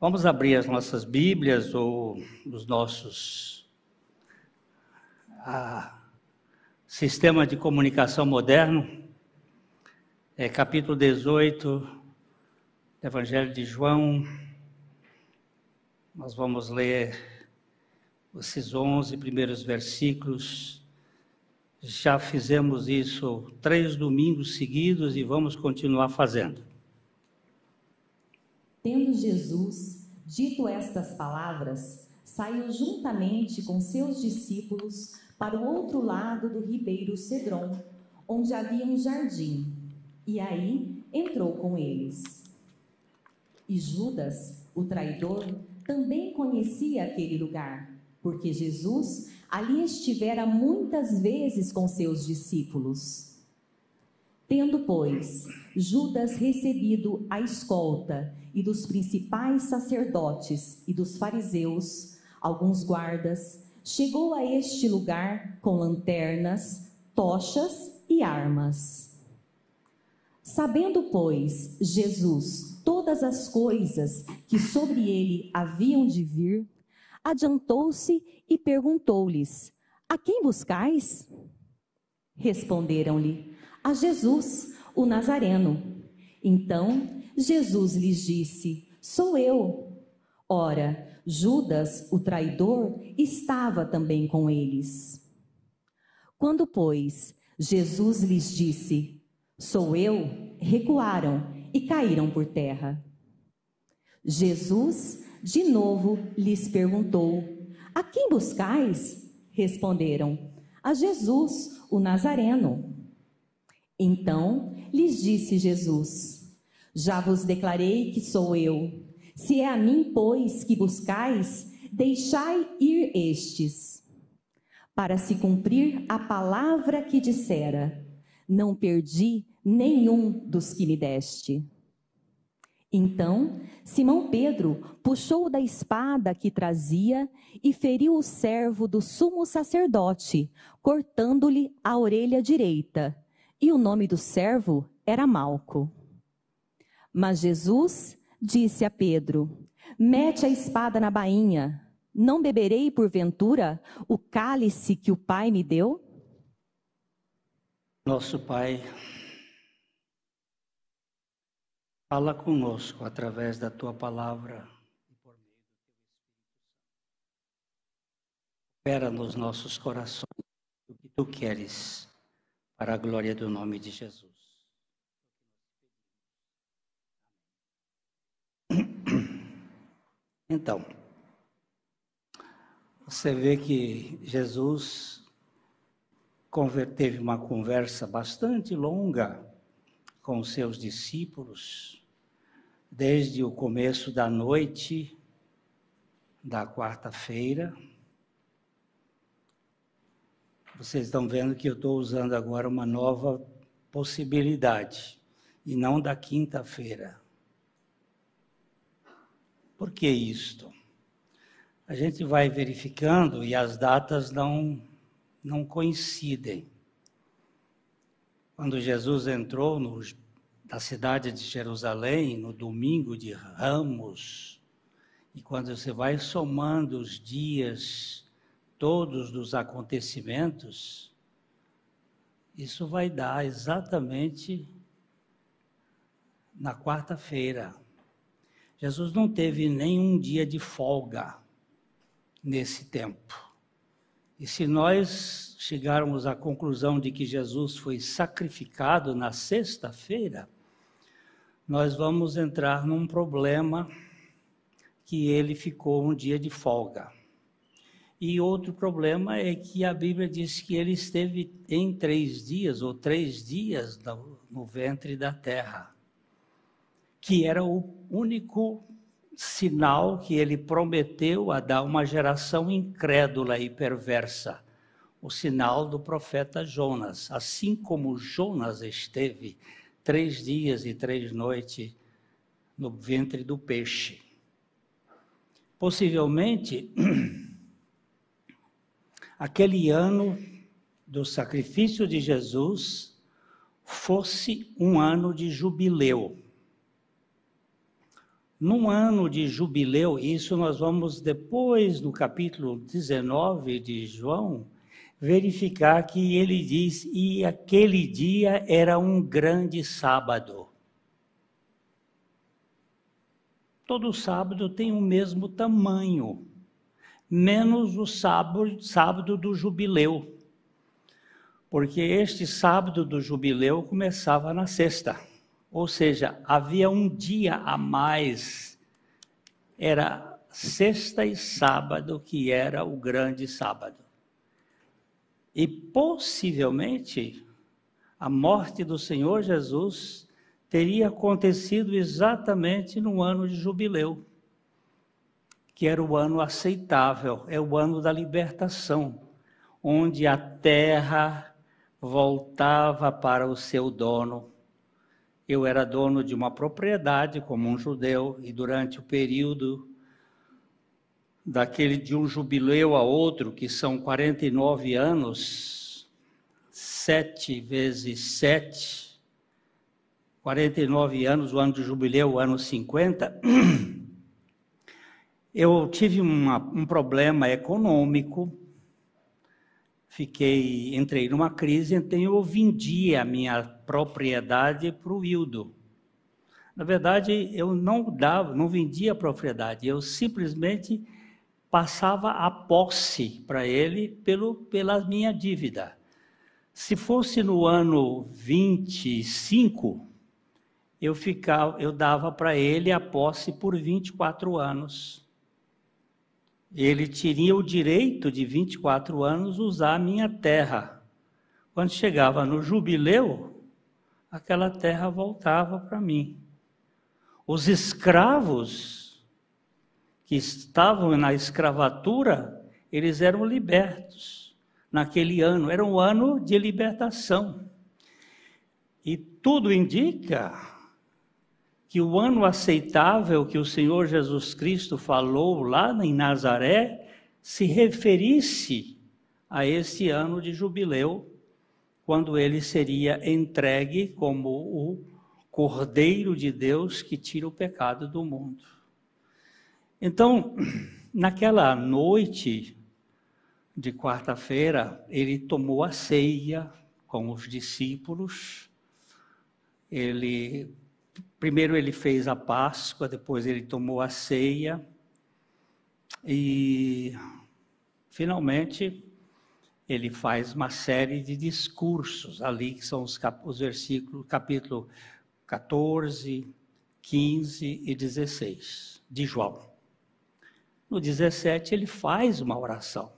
Vamos abrir as nossas Bíblias ou os nossos ah, sistema de comunicação moderno. É capítulo 18 do Evangelho de João. Nós vamos ler esses 11 primeiros versículos. Já fizemos isso três domingos seguidos e vamos continuar fazendo. Tendo Jesus dito estas palavras, saiu juntamente com seus discípulos para o outro lado do ribeiro Cedron, onde havia um jardim, e aí entrou com eles. E Judas, o traidor, também conhecia aquele lugar, porque Jesus ali estivera muitas vezes com seus discípulos. Tendo, pois, Judas recebido a escolta e dos principais sacerdotes e dos fariseus, alguns guardas, chegou a este lugar com lanternas, tochas e armas. Sabendo, pois, Jesus todas as coisas que sobre ele haviam de vir, adiantou-se e perguntou-lhes: A quem buscais? Responderam-lhe: A Jesus, o Nazareno. Então Jesus lhes disse: Sou eu. Ora, Judas, o traidor, estava também com eles. Quando, pois, Jesus lhes disse: Sou eu, recuaram e caíram por terra. Jesus, de novo, lhes perguntou: A quem buscais? Responderam: A Jesus, o Nazareno. Então lhes disse Jesus: já vos declarei que sou eu. Se é a mim, pois, que buscais, deixai ir estes. Para se cumprir a palavra que dissera: Não perdi nenhum dos que me deste. Então, Simão Pedro puxou da espada que trazia e feriu o servo do sumo sacerdote, cortando-lhe a orelha direita. E o nome do servo era Malco. Mas Jesus disse a Pedro: Mete a espada na bainha. Não beberei, porventura, o cálice que o Pai me deu? Nosso Pai, fala conosco através da tua palavra e Opera nos nossos corações o que tu queres, para a glória do nome de Jesus. Então, você vê que Jesus teve uma conversa bastante longa com os seus discípulos, desde o começo da noite da quarta-feira. Vocês estão vendo que eu estou usando agora uma nova possibilidade, e não da quinta-feira. Por que isto? A gente vai verificando e as datas não, não coincidem. Quando Jesus entrou no, na cidade de Jerusalém, no domingo de Ramos, e quando você vai somando os dias todos dos acontecimentos, isso vai dar exatamente na quarta-feira. Jesus não teve nenhum dia de folga nesse tempo. E se nós chegarmos à conclusão de que Jesus foi sacrificado na sexta-feira, nós vamos entrar num problema que ele ficou um dia de folga. E outro problema é que a Bíblia diz que ele esteve em três dias, ou três dias, no, ventre da terra que era o único sinal que ele prometeu a dar uma geração incrédula e perversa, o sinal do profeta Jonas. Assim como Jonas esteve três dias e três noites no ventre do peixe. Possivelmente, aquele ano do sacrifício de Jesus fosse um ano de jubileu Num ano de jubileu, isso nós vamos depois, no capítulo 19 de João, verificar que ele diz: e aquele dia era um grande sábado. Todo sábado tem o mesmo tamanho, menos o sábado, sábado do jubileu. Porque este sábado do jubileu começava na sexta. Ou seja, havia um dia a mais. Era sexta e sábado que era o grande sábado. E possivelmente a morte do Senhor Jesus teria acontecido exatamente no ano de jubileu, que era o ano aceitável, é o ano da libertação, onde a terra voltava para o seu dono. Eu era dono de uma propriedade como um judeu e durante o período daquele de um jubileu a outro, que são 49 anos, sete vezes sete, 49 anos, o ano de jubileu, o ano 50, eu tive uma, um problema econômico, fiquei, entrei numa crise, então eu vendi a minha propriedade para o Wildo. Na verdade, eu não dava, não vendia a propriedade, eu simplesmente passava a posse para ele pelo, pela minha dívida. Se fosse no ano 25, eu ficava, eu dava para ele a posse por 24 anos. Ele teria o direito de 24 anos usar a minha terra. Quando chegava no jubileu, aquela terra voltava para mim. Os escravos que estavam na escravatura, eles eram libertos naquele ano, era um ano de libertação. E tudo indica que o ano aceitável que o Senhor Jesus Cristo falou lá em Nazaré se referisse a esse ano de jubileu, quando ele seria entregue como o Cordeiro de Deus que tira o pecado do mundo. Então, naquela noite de quarta-feira, ele tomou a ceia com os discípulos, ele Primeiro ele fez a Páscoa, depois ele tomou a ceia e finalmente ele faz uma série de discursos ali que são os, cap os versículos, capítulo 14, 15 e 16 de João. No 17 ele faz uma oração.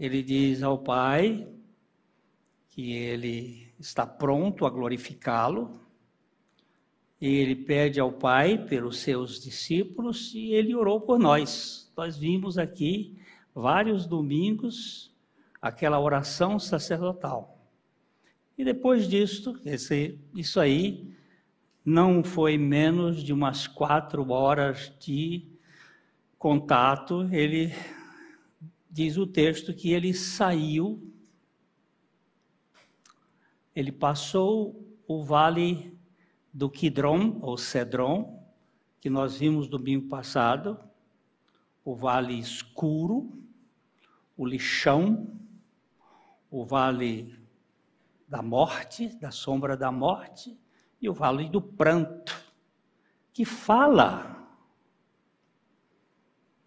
Ele diz ao Pai que ele está pronto a glorificá-lo, e ele pede ao Pai pelos seus discípulos e ele orou por nós. Nós vimos aqui vários domingos aquela oração sacerdotal. E depois disso, esse, isso aí não foi menos de umas quatro horas de contato. Ele diz o texto que ele saiu, ele passou o vale do Kidron, ou Cedron, que nós vimos domingo passado, o vale escuro, o lixão, o vale da morte, da sombra da morte, e o vale do pranto, que fala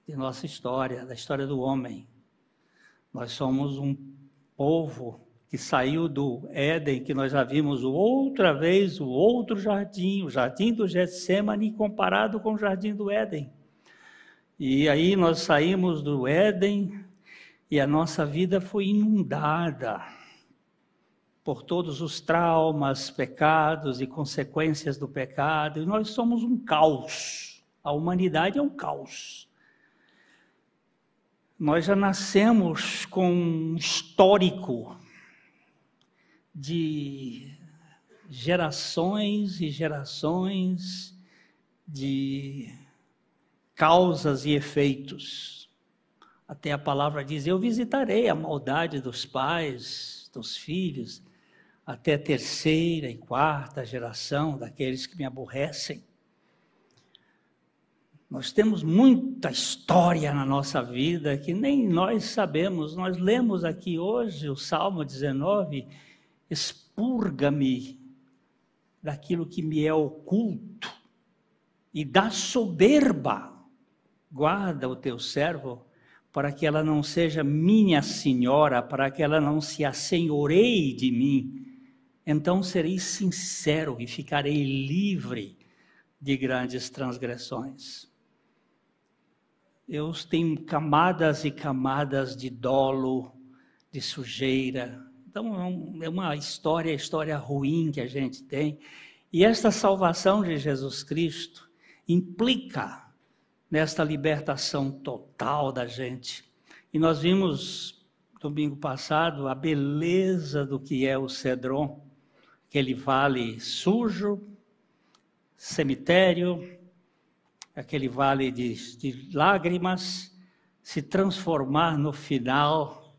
de nossa história, da história do homem. Nós somos um povo que saiu do Éden, que nós já vimos outra vez, o outro jardim, o jardim do Getsemane comparado com o jardim do Éden. E aí nós saímos do Éden e a nossa vida foi inundada por todos os traumas, pecados e consequências do pecado, e nós somos um caos. A humanidade é um caos. Nós já nascemos com um histórico de gerações e gerações de causas e efeitos. Até a palavra diz: Eu visitarei a maldade dos pais, dos filhos, até a terceira e quarta geração daqueles que me aborrecem. Nós temos muita história na nossa vida que nem nós sabemos. Nós lemos aqui hoje o Salmo 19: expurga-me daquilo que me é oculto e da soberba. Guarda o teu servo para que ela não seja minha senhora, para que ela não se assenhoreie de mim. Então serei sincero e ficarei livre de grandes transgressões. Eu tenho camadas e camadas de dolo, de sujeira. Então é, é uma história, história ruim que a gente tem. E esta salvação de Jesus Cristo implica nesta libertação total da gente. E nós vimos domingo passado a beleza do que é o Cedron, aquele vale sujo, cemitério, aquele vale de, de lágrimas, se transformar no final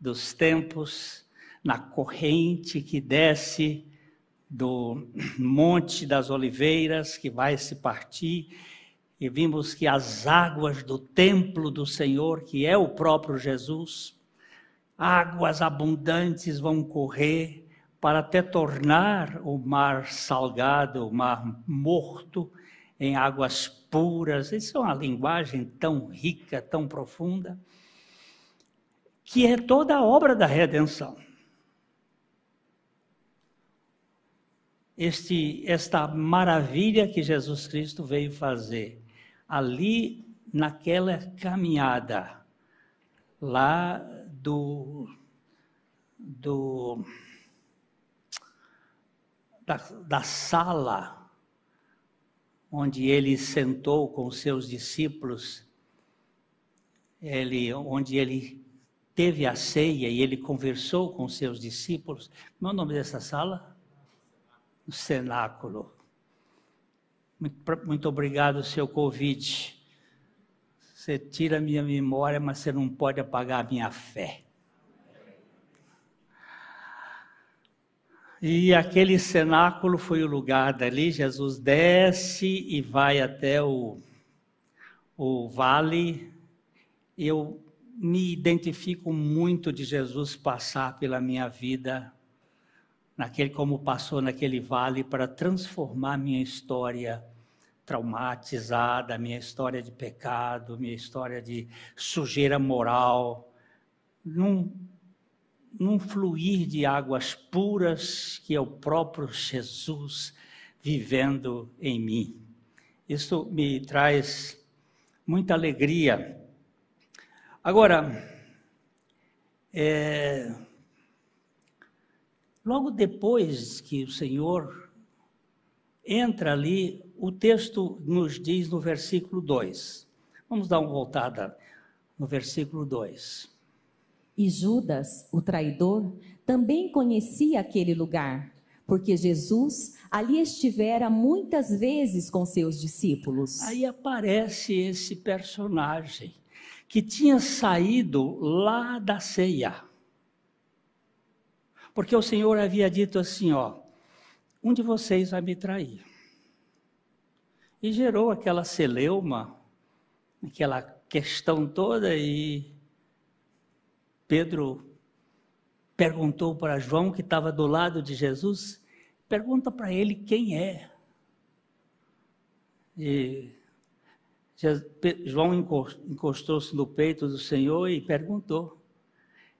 dos tempos, na corrente que desce do Monte das Oliveiras, que vai se partir, e vimos que as águas do templo do Senhor, que é o próprio Jesus, águas abundantes vão correr para até tornar o mar salgado, o mar morto, em águas puras. Isso é uma linguagem tão rica, tão profunda, que é toda a obra da redenção. Este, esta maravilha que Jesus Cristo veio fazer ali naquela caminhada lá do, do da, da sala onde ele sentou com seus discípulos, ele, onde ele teve a ceia e ele conversou com seus discípulos. Qual é o nome dessa sala? O cenáculo. Muito, obrigado, seu convite. Você tira a minha memória, mas você não pode apagar a minha fé. E aquele cenáculo foi o lugar dali. Jesus desce e vai até o, o vale. Eu me identifico muito de Jesus passar pela minha vida naquele como passou naquele vale para transformar minha história traumatizada, minha história de pecado, minha história de sujeira moral, num, num fluir de águas puras que é o próprio Jesus vivendo em mim. Isso me traz muita alegria. Agora, é, Logo depois que o Senhor entra ali, o texto nos diz no versículo 2. Vamos dar uma voltada no versículo 2. E Judas, o traidor, também conhecia aquele lugar, porque Jesus ali estivera muitas vezes com seus discípulos. Aí aparece esse personagem que tinha saído lá da ceia. Porque o Senhor havia dito assim, ó, um de vocês vai me trair. E gerou aquela celeuma, aquela questão toda e Pedro perguntou para João que estava do lado de Jesus, pergunta para ele quem é. E João encostou-se no peito do Senhor e perguntou.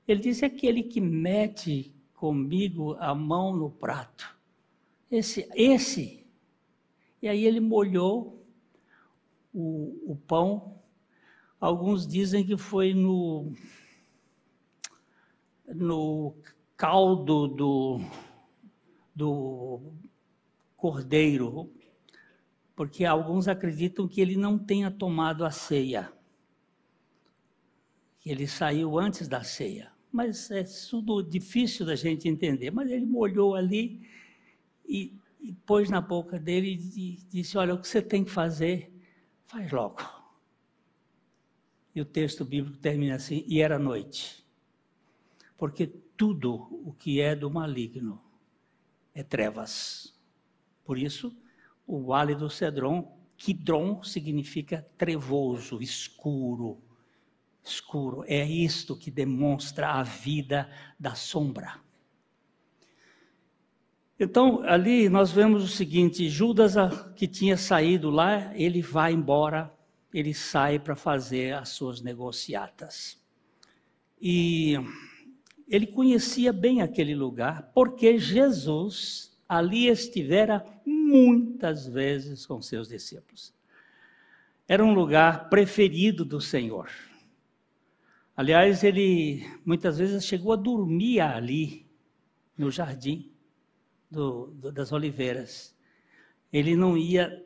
Ele disse: aquele que mete comigo a mão no prato. Esse, esse. E aí ele molhou o, o pão. Alguns dizem que foi no, no caldo do, do cordeiro, porque alguns acreditam que ele não tenha tomado a ceia, que ele saiu antes da ceia mas é tudo difícil da gente entender. Mas ele molhou ali e, e pôs na boca dele e disse: Olha, o que você tem que fazer, faz logo. E o texto bíblico termina assim: E era noite. Porque tudo o que é do maligno é trevas. Por isso, o vale do Cedron Kidron significa trevoso, escuro. Escuro. É isto que demonstra a vida da sombra. Então, ali nós vemos o seguinte: Judas, que tinha saído lá, ele vai embora, ele sai para fazer as suas negociatas. E ele conhecia bem aquele lugar, porque Jesus ali estivera muitas vezes com seus discípulos. Era um lugar preferido do Senhor. Aliás, ele muitas vezes chegou a dormir ali, no jardim do, do, das oliveiras. Ele não ia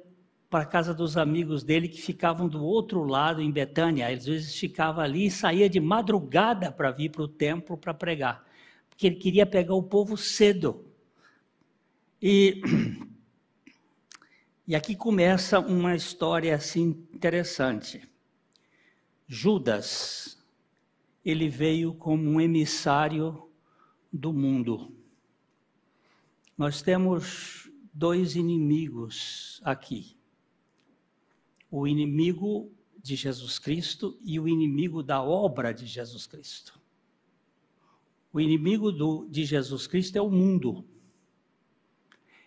para a casa dos amigos dele que ficavam do outro lado em Betânia. Às vezes ficava ali e saía de madrugada para vir para o templo para pregar, porque ele queria pegar o povo cedo. E, e aqui começa uma história assim interessante. Judas, ele veio como um emissário do mundo. Nós temos dois inimigos aqui: o inimigo de Jesus Cristo e o inimigo da obra de Jesus Cristo. O inimigo do, de Jesus Cristo é o mundo.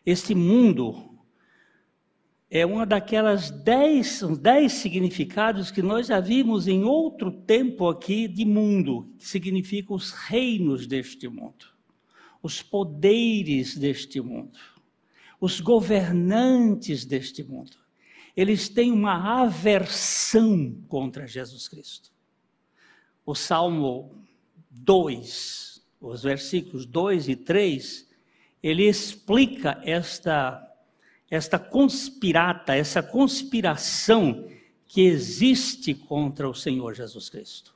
Este mundo é uma daquelas dez, dez significados que nós já vimos em outro tempo aqui de mundo, que significam os reinos deste mundo os poderes deste mundo, os governantes deste mundo. Eles têm uma aversão contra Jesus Cristo. O Salmo 2, os versículos 2 e 3, ele explica esta, esta conspirata, essa conspiração que existe contra o Senhor Jesus Cristo.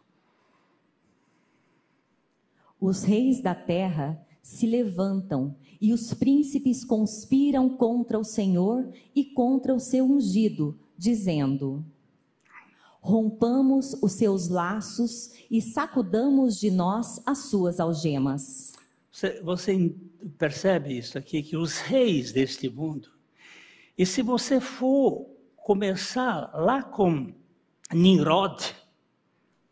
Os reis da terra se levantam e os príncipes conspiram contra o Senhor e contra o seu ungido, dizendo: Rompamos os seus laços e sacudamos de nós as suas algemas. Você, você percebe isso aqui, que os reis deste mundo, e se você for começar lá com Nimrod,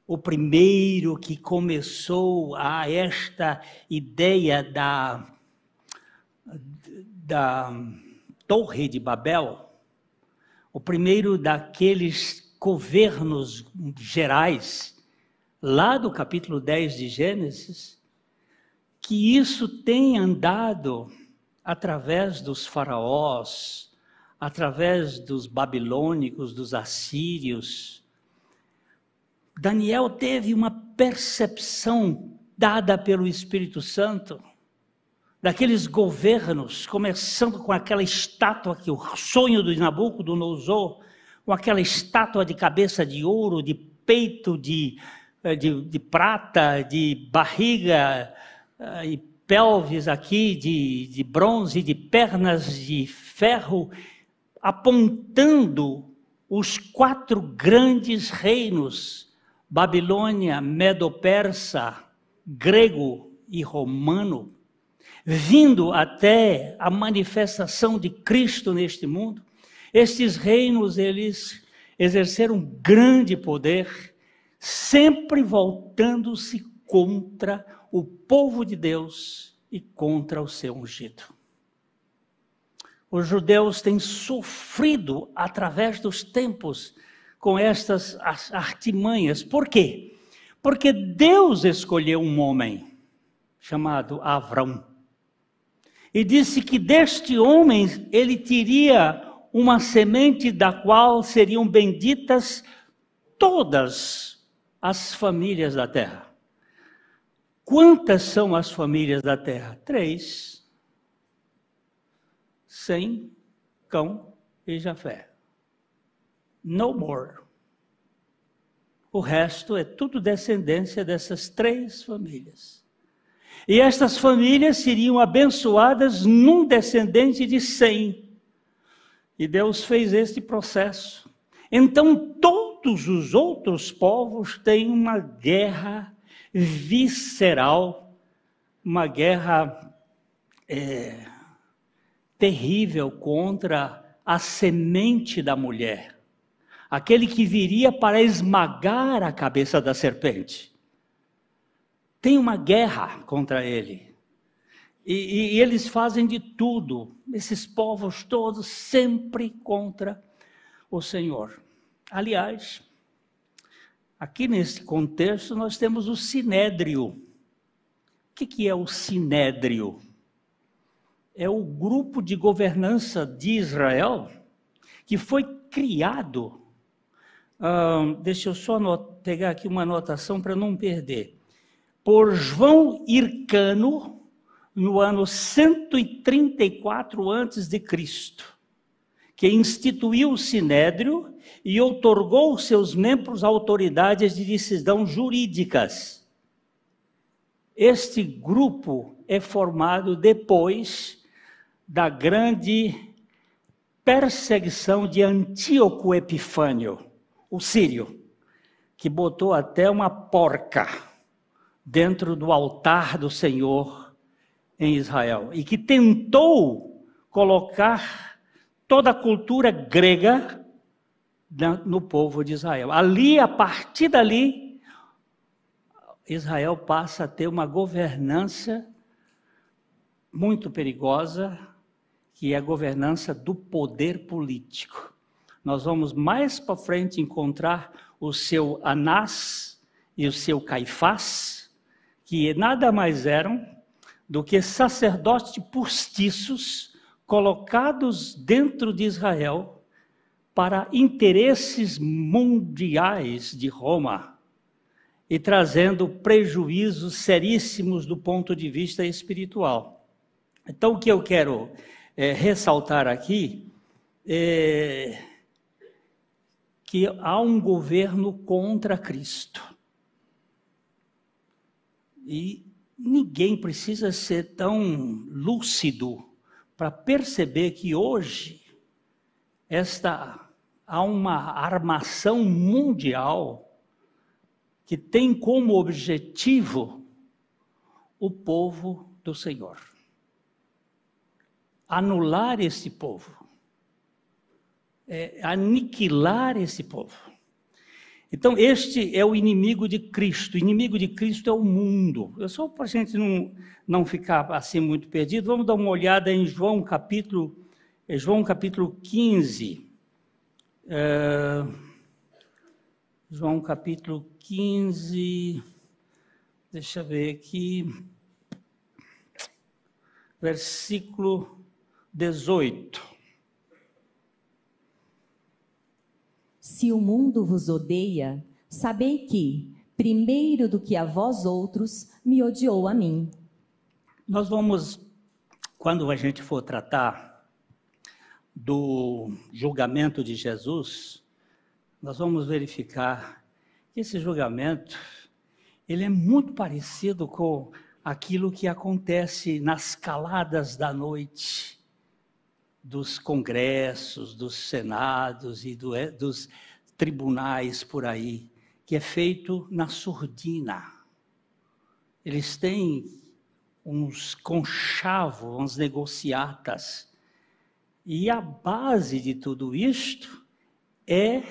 o primeiro que começou a esta ideia da, da Torre de Babel, o primeiro daqueles governos gerais, lá do capítulo 10 de Gênesis, que isso tem andado através dos faraós, através dos babilônicos, dos assírios, Daniel teve uma percepção dada pelo Espírito Santo daqueles governos, começando com aquela estátua que o sonho do Nabucodonosor, com aquela estátua de cabeça de ouro, de peito de, eh, de, de prata, de barriga uh, e pelvis aqui de, de bronze, de pernas de ferro, apontando os quatro grandes reinos Babilônia, Medo-Persa, grego e romano, vindo até a manifestação de Cristo neste mundo, estes reinos eles exerceram grande poder, sempre voltando-se contra o povo de Deus e contra o seu ungido. Os judeus têm sofrido através dos tempos com estas artimanhas. Por quê? Porque Deus escolheu um homem chamado Avrão. E disse que deste homem ele teria uma semente da qual seriam benditas todas as famílias da terra. Quantas são as famílias da terra? Três. Sem, Cão e Jafé no more. O resto é tudo descendência dessas três famílias. E estas famílias seriam abençoadas num descendente de cem. E Deus fez este processo. Então, todos os outros povos têm uma guerra visceral, uma guerra é, terrível contra a semente da mulher, aquele que viria para esmagar a cabeça da serpente. Tem uma guerra contra ele. E, e, eles fazem de tudo, esses povos todos, sempre contra o Senhor. Aliás, aqui nesse contexto, nós temos o sinédrio. O que, que é o sinédrio? É o grupo de governança de Israel que foi criado. deixa eu só pegar aqui uma anotação para não perder. Por João Hircano, no ano 134 antes de Cristo, que instituiu o sinédrio e outorgou seus membros autoridades de decisão jurídicas. Este grupo é formado depois da grande perseguição de Antíoco Epifânio, o sírio, que botou até uma porca dentro do altar do Senhor em Israel e que tentou colocar toda a cultura grega no povo de Israel. Ali, a partir dali, Israel passa a ter uma governança muito perigosa, que é a governança do poder político. Nós vamos mais para frente encontrar o seu Anás e o seu Caifás, que nada mais eram do que sacerdotes postiços colocados dentro de Israel para interesses mundiais de Roma e trazendo prejuízos seríssimos do ponto de vista espiritual. Então, o que eu quero é, ressaltar aqui é que há um governo contra Cristo. E Ninguém precisa ser tão lúcido para perceber que hoje esta há uma armação mundial que tem como objetivo o povo do Senhor. Anular esse povo, é, aniquilar esse povo. Então, este é o inimigo de Cristo. O inimigo de Cristo é o mundo. Eu só para a gente não, não ficar assim muito perdido, vamos dar uma olhada em João capítulo, é João capítulo 15. É, João capítulo 15. Deixa eu ver aqui. Versículo 18. Se o mundo vos odeia, sabei que, primeiro do que a vós outros, me odiou a mim. Nós vamos, quando a gente for tratar do julgamento de Jesus, nós vamos verificar que esse julgamento ele é muito parecido com aquilo que acontece nas caladas da noite dos congressos, dos senados e do, é, dos tribunais por aí, que é feito na surdina. Eles têm uns conchavos, uns negociatas. E a base de tudo isto é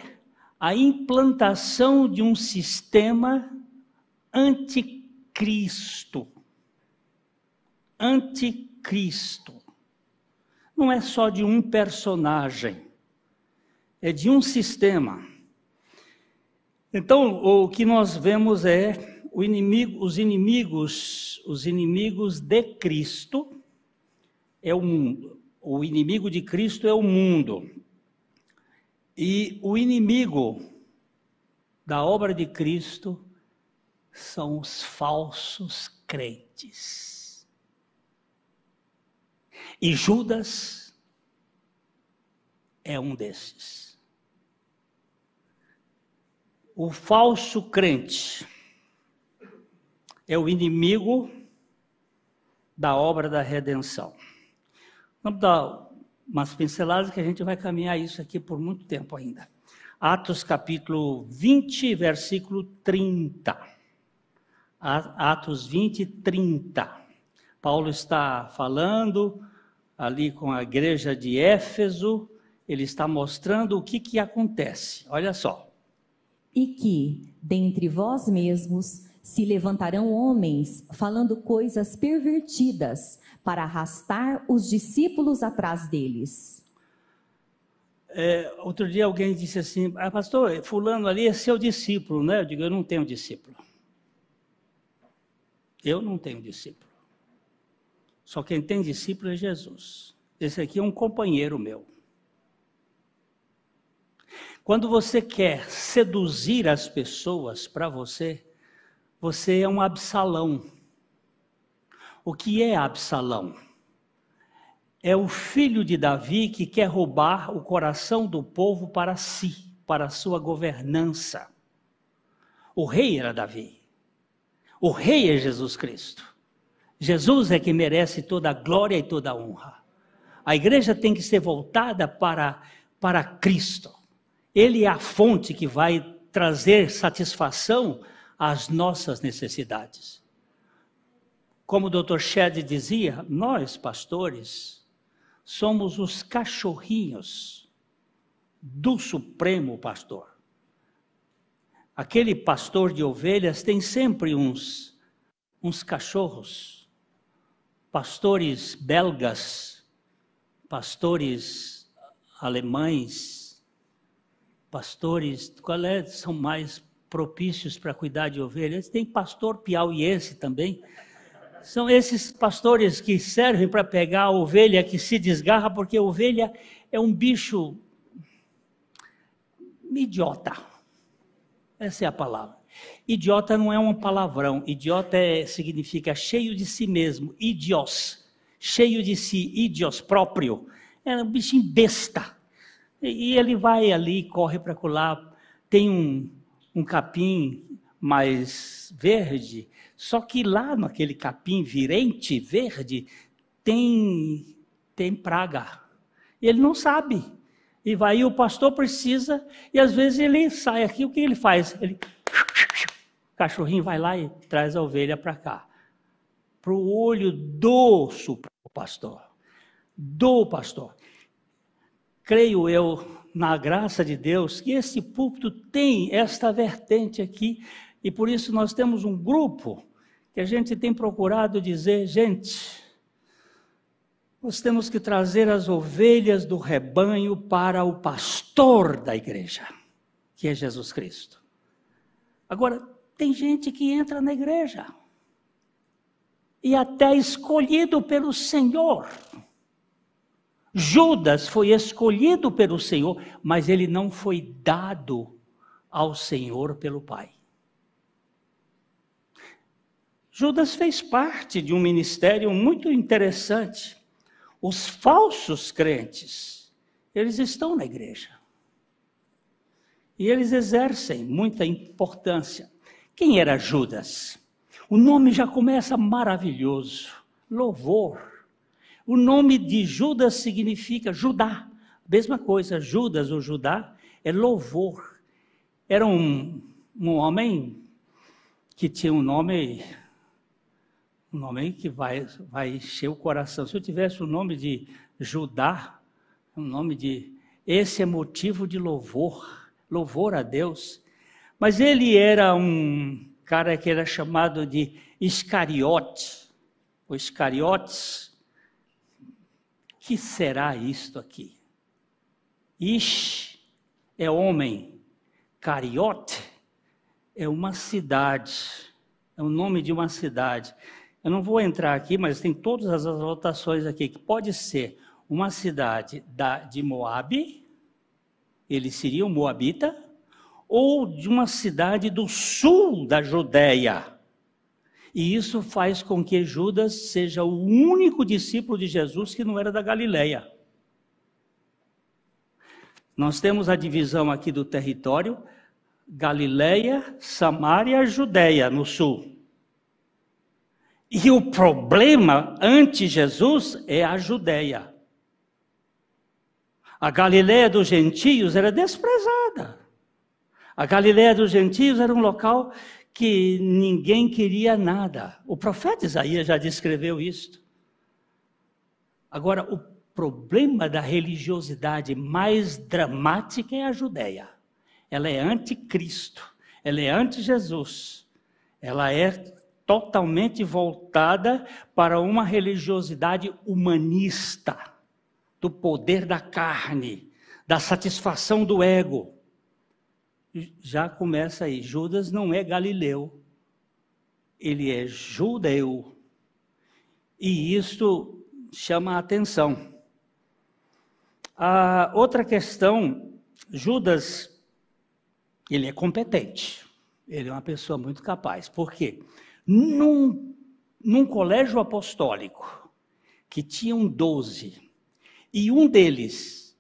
a implantação de um sistema anticristo. Anticristo não é só de um personagem, é de um sistema. Então, o que nós vemos é inimigo, os inimigos, os inimigos de Cristo é o mundo. O inimigo de Cristo é o mundo. E o inimigo da obra de Cristo são os falsos crentes. E Judas é um desses. O falso crente é o inimigo da obra da redenção. Vamos dar umas pinceladas que a gente vai caminhar isso aqui por muito tempo ainda. Atos capítulo 20, versículo 30. Atos 20, 30. Paulo está falando ali com a igreja de Éfeso ele está mostrando o que, que acontece. Olha só. E que, dentre vós mesmos, se levantarão homens falando coisas pervertidas para arrastar os discípulos atrás deles. É, outro dia alguém disse assim, ah, pastor, fulano ali é seu discípulo, né? Eu digo, eu não tenho discípulo. Eu não tenho discípulo. Só quem tem discípulo é Jesus. Esse aqui é um companheiro meu. Quando você quer seduzir as pessoas para você, você é um Absalão. O que é Absalão? é o filho de Davi que quer roubar o coração do povo para si, para a sua governança. O rei era Davi. O rei é Jesus Cristo. Jesus é que merece toda a glória e toda a honra. A igreja tem que ser voltada para, para Cristo. Ele é a fonte que vai trazer satisfação às nossas necessidades. Como o Dr. Shedd dizia, nós, pastores, somos os cachorrinhos do Supremo Pastor. Aquele pastor de ovelhas tem sempre uns, uns cachorros, pastores belgas, pastores alemães, pastores, qual é, são mais propícios para cuidar de ovelhas? Tem pastor piauiense também, são esses pastores que servem para pegar a ovelha que se desgarra, porque a ovelha é um bicho idiota. Essa é a palavra. Idiota não é um palavrão. Idiota é, significa cheio de si mesmo. Idios. Cheio de si. Idios, próprio. É um bichinho besta. E ele vai ali, corre para colar. Tem um, um capim mais verde só que lá naquele capim virente, verde, tem, tem praga. Ele não sabe. E vai, e o pastor precisa, e às vezes ele sai aqui, o que ele faz? Ele, cachorrinho vai lá e traz a ovelha para cá. Para o olho do pastor. Do pastor. Creio eu, na graça de Deus, que esse púlpito tem esta vertente aqui e por isso nós temos um grupo que a gente tem procurado dizer, gente, nós temos que trazer as ovelhas do rebanho para o pastor da igreja, que é Jesus Cristo. Agora, tem gente que entra na igreja e até escolhido pelo Senhor. Judas foi escolhido pelo Senhor, mas ele não foi dado ao Senhor pelo Pai. Judas fez parte de um ministério muito interessante. Os falsos crentes, eles estão na igreja. E eles exercem muita importância. Quem era Judas? O nome já começa maravilhoso. Louvor. O nome de Judas significa Judá. Mesma coisa, Judas ou Judá é louvor. Era um, um homem que tinha um nome um nome que vai, vai encher o coração. Se eu tivesse o nome de Judá, um nome de. Esse é motivo de louvor, louvor a Deus. Mas ele era um cara que era chamado de Iscariote, o Iscariotes. que será isto aqui? Ish é homem, Cariote é uma cidade, é o nome de uma cidade. Eu não vou entrar aqui, mas tem todas as anotações aqui, que pode ser uma cidade da, de Moabe, ele seria um moabita, ou de uma cidade do sul da Judéia. E isso faz com que Judas seja o único discípulo de Jesus que não era da Galileia. Nós temos a divisão aqui do território, Galileia, Samaria, Judéia, no sul. E o problema ante Jesus é a Judéia. A Galiléia dos gentios era desprezada. A Galiléia dos gentios era um local que ninguém queria nada. O profeta Isaías já descreveu isto. Agora, o problema da religiosidade mais dramática é a Judéia. Ela é anticristo, ela é anti-Jesus, ela é totalmente voltada para uma religiosidade humanista, do poder da carne, da satisfação do ego. Já começa aí. Judas não é Galileu, ele é judeu. E isso chama a atenção. A outra questão, Judas, ele é competente. Ele é uma pessoa muito capaz. Por quê? Num, num colégio apostólico, que tinham doze, e um deles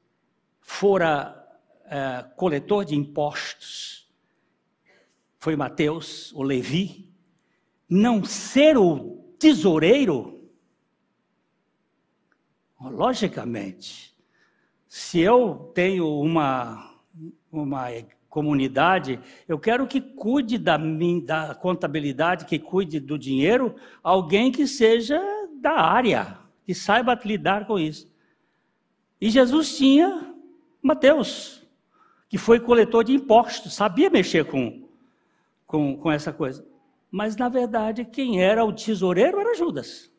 fora é, coletor de impostos, foi Mateus, o Levi, não ser o tesoureiro, logicamente, se eu tenho uma, uma comunidade, eu quero que cuide da, minha, da contabilidade, que cuide do dinheiro, alguém que seja da área, que saiba lidar com isso. E Jesus tinha Mateus, que foi coletor de impostos, sabia mexer com, com, com essa coisa. Mas, na verdade, quem era o tesoureiro era Judas.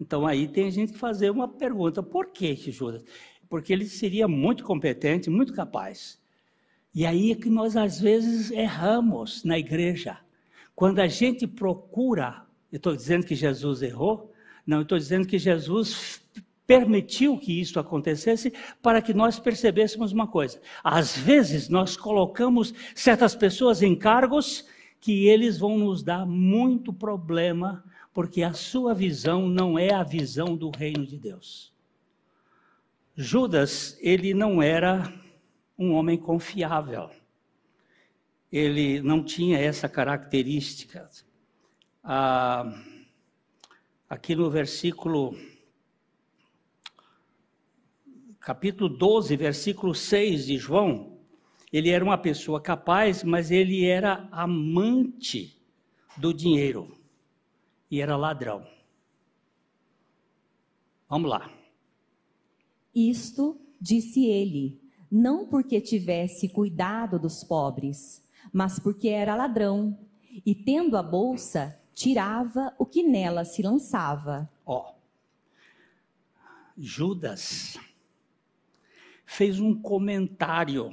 Então, aí tem gente que fazer uma pergunta: por que Judas? porque ele seria muito competente, muito capaz. E aí é que nós às vezes erramos na igreja. Quando a gente procura, eu estou dizendo que Jesus errou, não, estou dizendo que Jesus permitiu que isso acontecesse para que nós percebêssemos uma coisa. Às vezes nós colocamos certas pessoas em cargos que eles vão nos dar muito problema, porque a sua visão não é a visão do reino de Deus. Judas, ele não era um homem confiável. Ele não tinha essa característica. Ah, aqui no versículo, capítulo 12, versículo 6 de João, ele era uma pessoa capaz, mas ele era amante do dinheiro e era ladrão. Vamos lá. Isto disse ele, não porque tivesse cuidado dos pobres, mas porque era ladrão, e tendo a bolsa, tirava o que nela se lançava. Ó, oh, Judas fez um comentário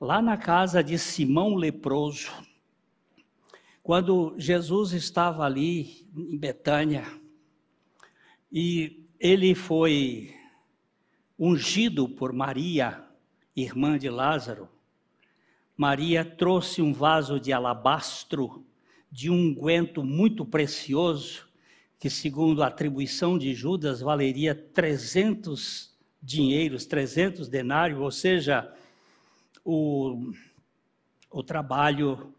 lá na casa de Simão leproso, quando Jesus estava ali em Betânia, e ele foi ungido por Maria, irmã de Lázaro, Maria trouxe um vaso de alabastro de um unguento muito precioso, que segundo a atribuição de Judas valeria 300 dinheiros, 300 denários, ou seja, o, o trabalho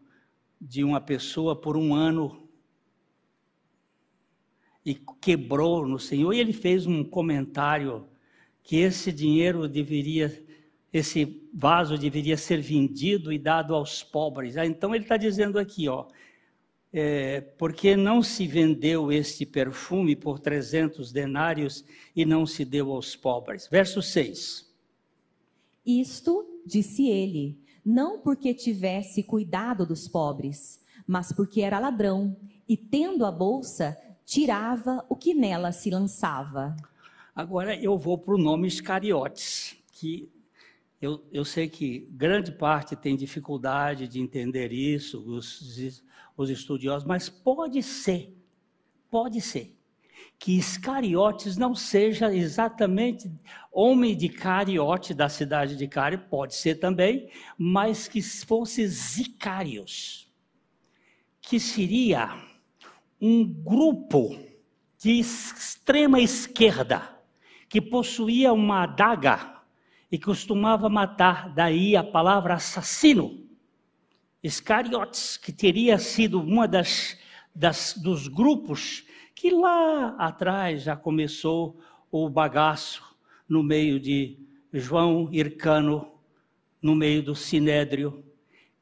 de uma pessoa por um ano e quebrou no Senhor. E ele fez um comentário que esse dinheiro deveria, esse vaso deveria ser vendido e dado aos pobres. Ah, então ele está dizendo aqui, ó, é, porque não se vendeu este perfume por 300 denários e não se deu aos pobres. Verso 6. Isto, disse ele, não porque tivesse cuidado dos pobres, mas porque era ladrão e, tendo a bolsa, tirava o que nela se lançava. Agora eu vou para o nome Iscariotes, que eu, eu sei que grande parte tem dificuldade de entender isso, os, os estudiosos, mas pode ser, pode ser, que Iscariotes não seja exatamente homem de Cariote, da cidade de Cario, pode ser também, mas que fosse Zicários, que seria um grupo de extrema esquerda, que possuía uma adaga e costumava matar, daí a palavra assassino. Iscariotes, que teria sido uma das, das dos grupos que lá atrás já começou o bagaço no meio de João Hircano, no meio do Sinédrio,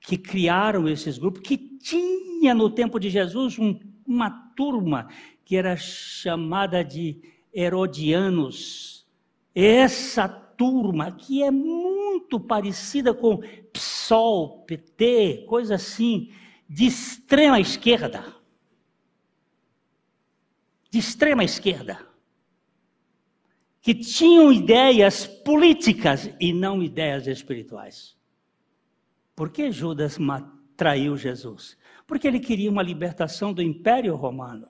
que criaram esses grupos, que tinha no tempo de Jesus um, uma turma que era chamada de herodianos, essa turma que é muito parecida com PSOL, PT, coisa assim, de extrema esquerda. De extrema esquerda. Que tinham ideias políticas e não ideias espirituais. Por que Judas traiu Jesus? Porque ele queria uma libertação do Império Romano.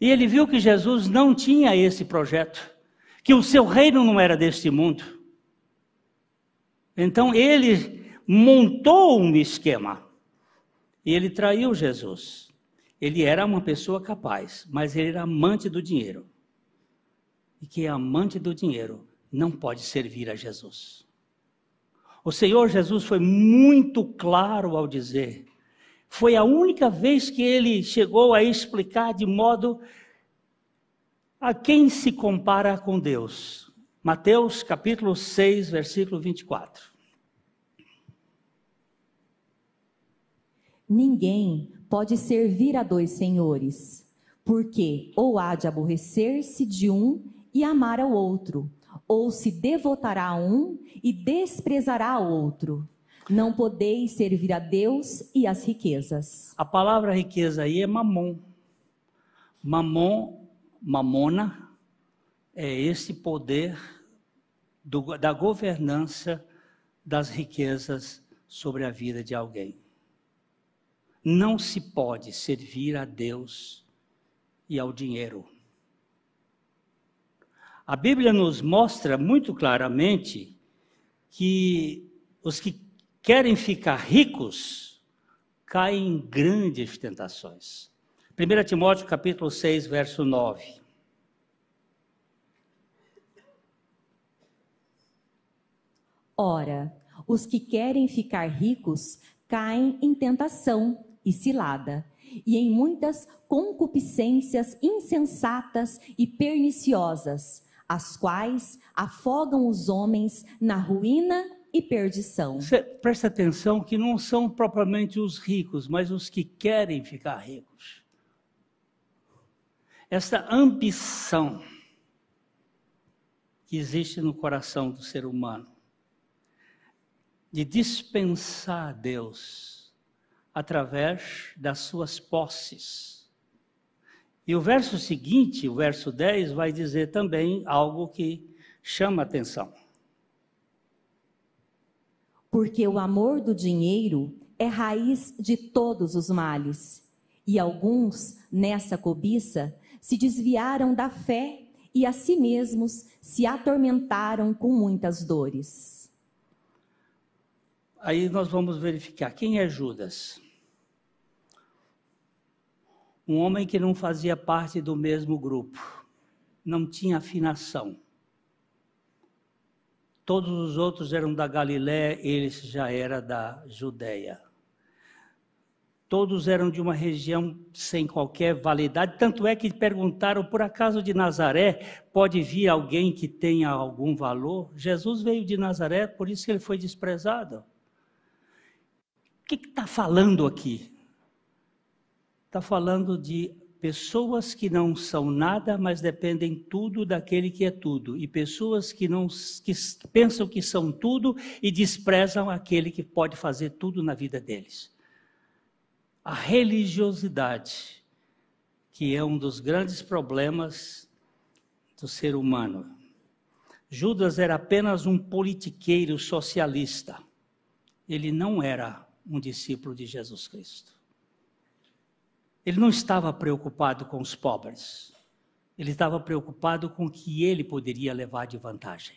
E ele viu que Jesus não tinha esse projeto, que o seu reino não era deste mundo. Então ele montou um esquema e ele traiu Jesus. Ele era uma pessoa capaz, mas ele era amante do dinheiro. E quem é amante do dinheiro não pode servir a Jesus. O Senhor Jesus foi muito claro ao dizer: foi a única vez que ele chegou a explicar de modo a quem se compara com Deus. Mateus capítulo 6, versículo 24. Ninguém pode servir a dois senhores, porque ou há de aborrecer-se de um e amar ao outro, ou se devotará a um e desprezará o outro. Não podeis servir a Deus e as riquezas. A palavra riqueza aí é mamon. Mamon, mamona, é esse poder do, da governança das riquezas sobre a vida de alguém. Não se pode servir a Deus e ao dinheiro. A Bíblia nos mostra muito claramente que os que querem ficar ricos caem em grandes tentações. 1 Timóteo capítulo 6, verso 9. Ora, os que querem ficar ricos caem em tentação e cilada, e em muitas concupiscências insensatas e perniciosas, as quais afogam os homens na ruína e perdição. Você presta atenção que não são propriamente os ricos, mas os que querem ficar ricos. Essa ambição que existe no coração do ser humano de dispensar Deus através das suas posses. E o verso seguinte, o verso 10, vai dizer também algo que chama atenção. Porque o amor do dinheiro é raiz de todos os males, e alguns, nessa cobiça, se desviaram da fé e a si mesmos se atormentaram com muitas dores. Aí nós vamos verificar quem é Judas um homem que não fazia parte do mesmo grupo, não tinha afinação. Todos os outros eram da Galiléia, ele já era da Judéia. Todos eram de uma região sem qualquer validade, tanto é que perguntaram, por acaso de Nazaré pode vir alguém que tenha algum valor? Jesus veio de Nazaré, por isso ele foi desprezado. O que está falando aqui? está falando de pessoas que não são nada, mas dependem tudo daquele que é tudo, e pessoas que não que pensam que são tudo e desprezam aquele que pode fazer tudo na vida deles. A religiosidade, que é um dos grandes problemas do ser humano. Judas era apenas um politiqueiro socialista. Ele não era um discípulo de Jesus Cristo. Ele não estava preocupado com os pobres. Ele estava preocupado com o que ele poderia levar de vantagem.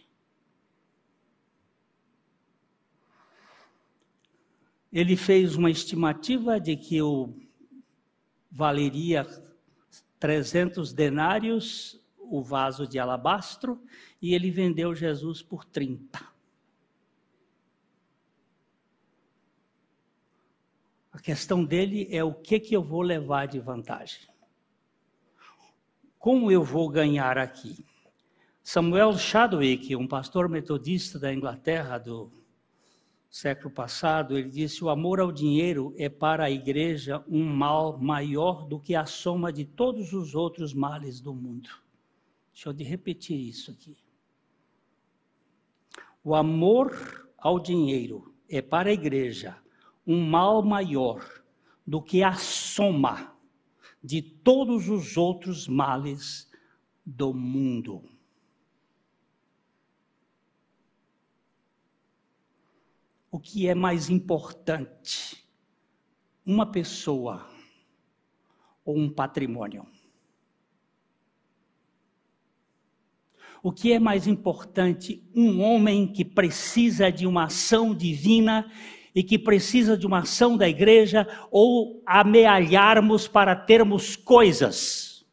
Ele fez uma estimativa de que o valeria 300 denários o vaso de alabastro e ele vendeu Jesus por 30. A questão dele é o que, que eu vou levar de vantagem. Como eu vou ganhar aqui? Samuel Chadwick, um pastor metodista da Inglaterra do, século passado, ele disse: o amor ao dinheiro é para a igreja um mal maior do que a soma de todos os outros males do mundo. Deixa eu repetir isso aqui. O amor ao dinheiro é para a igreja um mal maior do que a soma de todos os outros males do mundo. O que é mais importante? Uma pessoa ou um patrimônio? O que é mais importante? Um homem que precisa de uma ação divina e que precisa de uma ação da igreja ou amealharmos para termos coisas?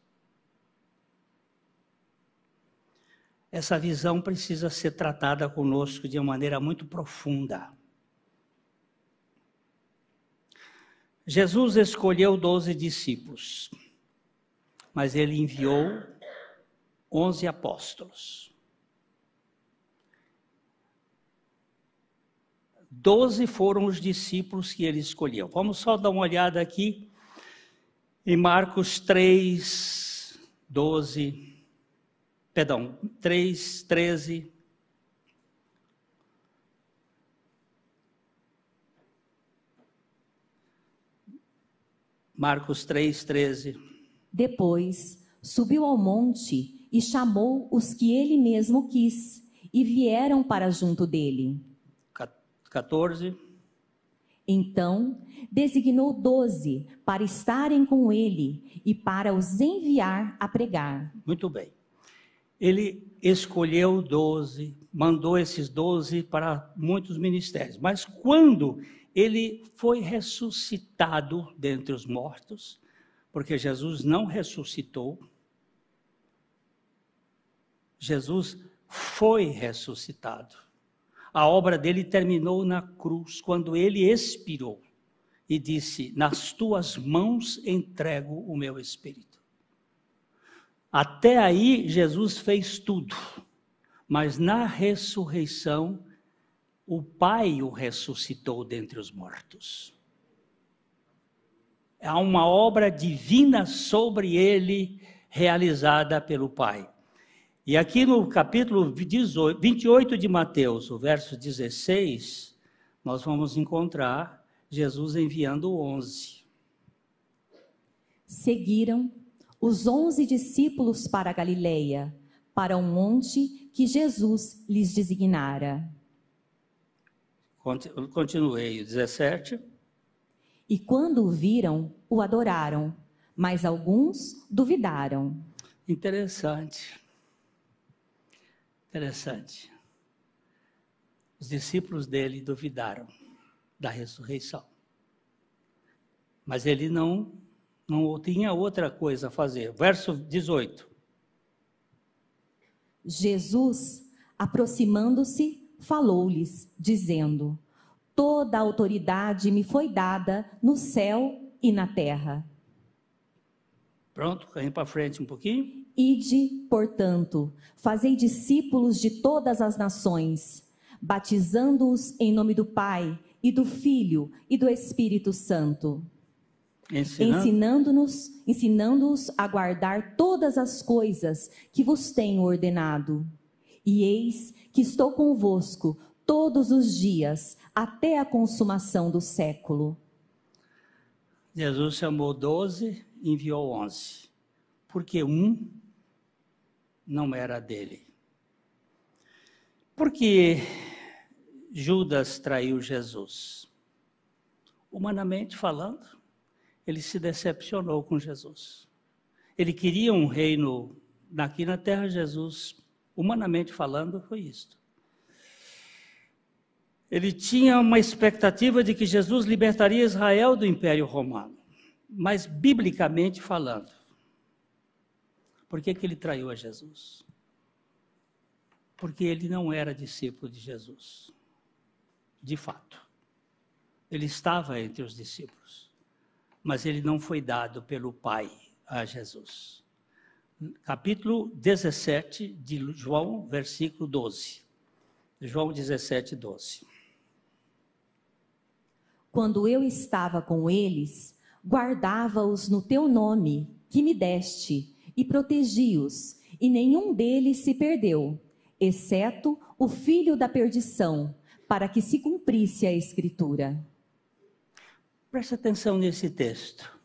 Essa visão precisa ser tratada conosco de uma maneira muito profunda. Jesus escolheu doze discípulos, mas ele enviou onze apóstolos. Doze foram os discípulos que ele escolheu. Vamos só dar uma olhada aqui em Marcos 3, 12, perdão, 3, 13. Marcos 3, 13. Depois subiu ao monte e chamou os que ele mesmo quis, e vieram para junto dele. 14. Então designou doze para estarem com ele e para os enviar a pregar. Muito bem. Ele escolheu doze, mandou esses doze para muitos ministérios. Mas quando ele foi ressuscitado dentre os mortos, porque Jesus não ressuscitou, Jesus foi ressuscitado. A obra dele terminou na cruz, quando ele expirou e disse: Nas tuas mãos entrego o meu espírito. Até aí, Jesus fez tudo, mas na ressurreição, o Pai o ressuscitou dentre os mortos. Há uma obra divina sobre ele, realizada pelo Pai. E aqui no capítulo 18, 28 de Mateus, o verso 16, nós vamos encontrar Jesus enviando onze. Seguiram os onze discípulos para Galileia, para um monte que Jesus lhes designara. Continuei, 17. E quando o viram, o adoraram, mas alguns duvidaram. Interessante. Interessante. Os discípulos dele duvidaram da ressurreição. Mas ele não, não tinha outra coisa a fazer. Verso 18. Jesus, aproximando-se, falou-lhes, dizendo: Toda a autoridade me foi dada no céu e na terra. Pronto, caímos para frente um pouquinho. Ide, portanto, fazei discípulos de todas as nações, batizando-os em nome do Pai e do Filho e do Espírito Santo. Ensinando-nos, ensinando-os a guardar todas as coisas que vos tenho ordenado. E eis que estou convosco todos os dias, até a consumação do século. Jesus chamou doze, enviou onze. Porque um não era dele. Porque Judas traiu Jesus? Humanamente falando, ele se decepcionou com Jesus. Ele queria um reino aqui na terra, Jesus, humanamente falando, foi isto. Ele tinha uma expectativa de que Jesus libertaria Israel do Império Romano. Mas, biblicamente falando, por que, que ele traiu a Jesus? Porque ele não era discípulo de Jesus. De fato. Ele estava entre os discípulos. Mas ele não foi dado pelo Pai a Jesus. Capítulo 17 de João, versículo 12. João 17, 12. quando eu estava com eles, guardava-os no teu nome, que me deste, e protegi-os, e nenhum deles se perdeu, exceto o filho da perdição, para que se cumprisse a escritura. Preste atenção nesse texto.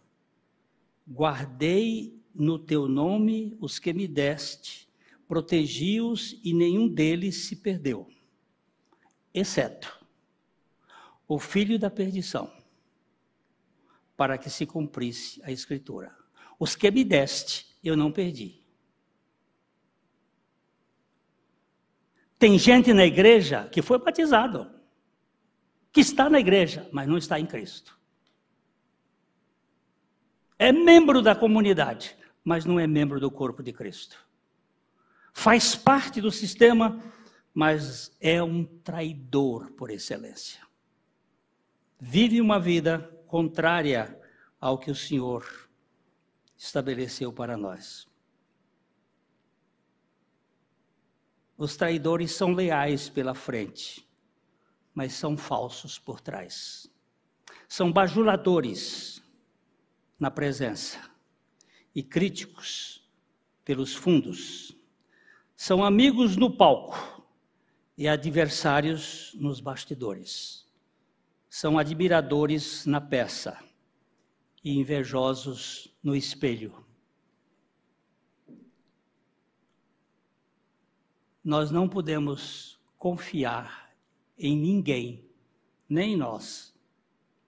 Guardei no teu nome os que me deste, protegi-os e nenhum deles se perdeu, exceto o filho da perdição, para que se cumprisse a escritura. Os que me deste, eu não perdi. Tem gente na igreja que foi batizado, que está na igreja, mas não está em Cristo. É membro da comunidade, mas não é membro do corpo de Cristo. Faz parte do sistema, mas é um traidor por excelência. Vive uma vida contrária ao que o Senhor estabeleceu para nós. Os traidores são leais pela frente, mas são falsos por trás. São bajuladores na presença e críticos pelos fundos. São amigos no palco e adversários nos bastidores. São admiradores na peça e invejosos no espelho. nós não podemos confiar em ninguém, nem nós,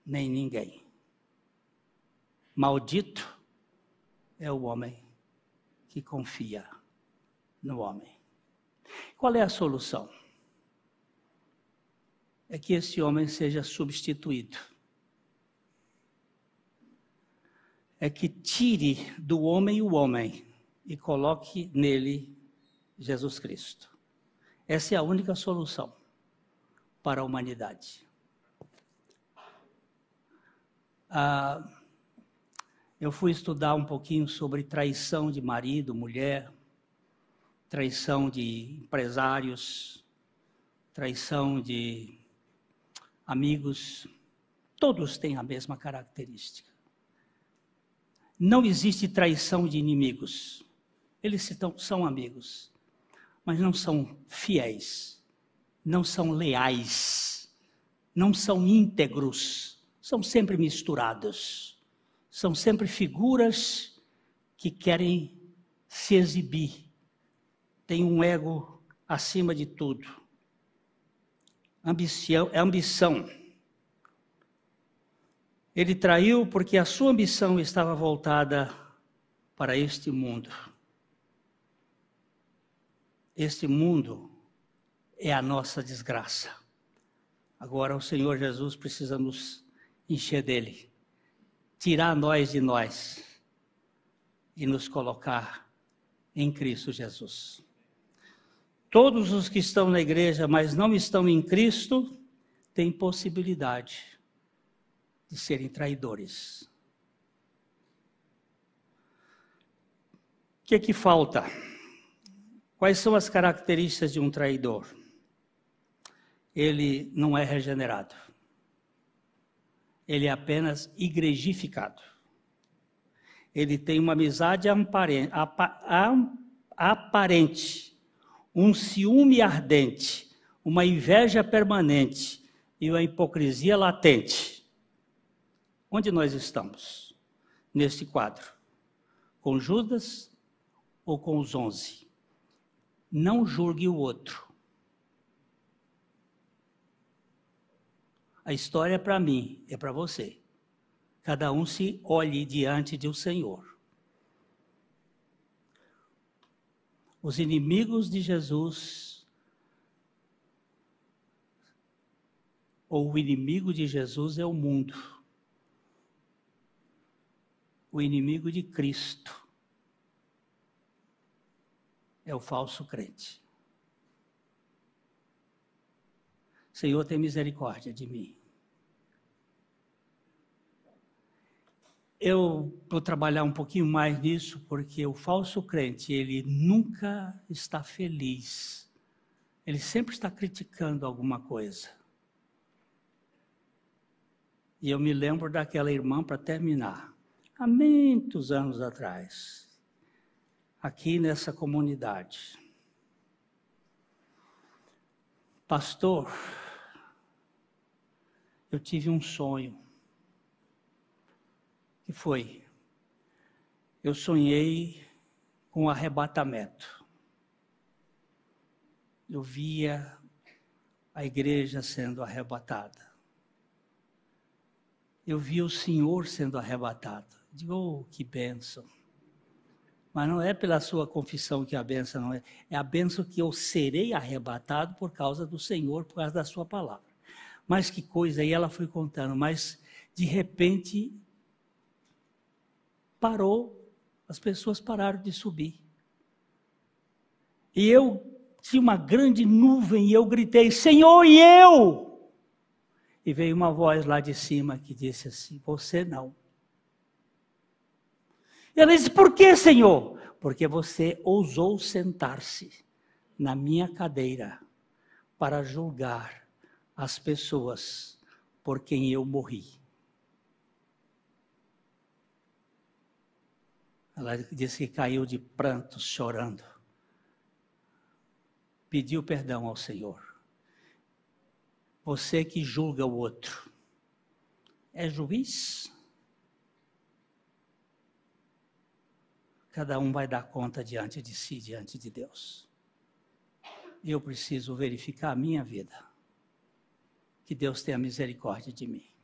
nem ninguém. Maldito é o homem que confia no homem. Qual é a solução? É que esse homem seja substituído. É que tire do homem o homem e coloque nele Jesus Cristo. Essa é a única solução para a humanidade. Ah, eu fui estudar um pouquinho sobre traição de marido, mulher, traição de empresários, traição de amigos. Todos têm a mesma característica. Não existe traição de inimigos. Eles são amigos mas não são fiéis, não são leais, não são íntegros, são sempre misturados, são sempre figuras que querem se exibir, têm um ego acima de tudo. Ambição, é ambição. Ele traiu porque a sua ambição estava voltada para este mundo. Este mundo é a nossa desgraça. Agora o Senhor Jesus precisa nos encher dele, tirar nós de nós e nos colocar em Cristo Jesus. Todos os que estão na igreja, mas não estão em Cristo, têm possibilidade de serem traidores. O que é que falta? Quais são as características de um traidor? Ele não é regenerado. Ele é apenas igrejificado. Ele tem uma amizade aparente, um ciúme ardente, uma inveja permanente e uma hipocrisia latente. Onde nós estamos nesse quadro? Com Judas ou com os onze? Não julgue o outro. A história é para mim, é para você. Cada um se olhe diante do Senhor. Os inimigos de Jesus, ou o inimigo de Jesus é o mundo. O inimigo de Cristo é o falso crente. Senhor, tem misericórdia de mim. Eu vou trabalhar um pouquinho mais nisso, porque o falso crente, ele nunca está feliz. Ele sempre está criticando alguma coisa. E eu me lembro daquela irmã para terminar, há muitos anos atrás, aqui nessa comunidade. Pastor, eu tive um sonho. Que foi? Eu sonhei com um arrebatamento. Eu via a igreja sendo arrebatada. Eu via o Senhor sendo arrebatado. Digo, oh, que bênção. Mas não é pela sua confissão que a benção não é. É a benção que eu serei arrebatado por causa do Senhor, por causa da sua palavra. Mas que coisa, aí ela foi contando, mas de repente parou, as pessoas pararam de subir. E eu tinha uma grande nuvem e eu gritei: Senhor, e eu? E veio uma voz lá de cima que disse assim: Você não. Ela disse: Por que, Senhor? Porque você ousou sentar-se na minha cadeira para julgar as pessoas por quem eu morri. Ela disse que caiu de prantos, chorando. Pediu perdão ao Senhor. Você que julga o outro, é juiz? Cada um vai dar conta diante de si, diante de Deus. Eu preciso verificar a minha vida que Deus tenha misericórdia de mim.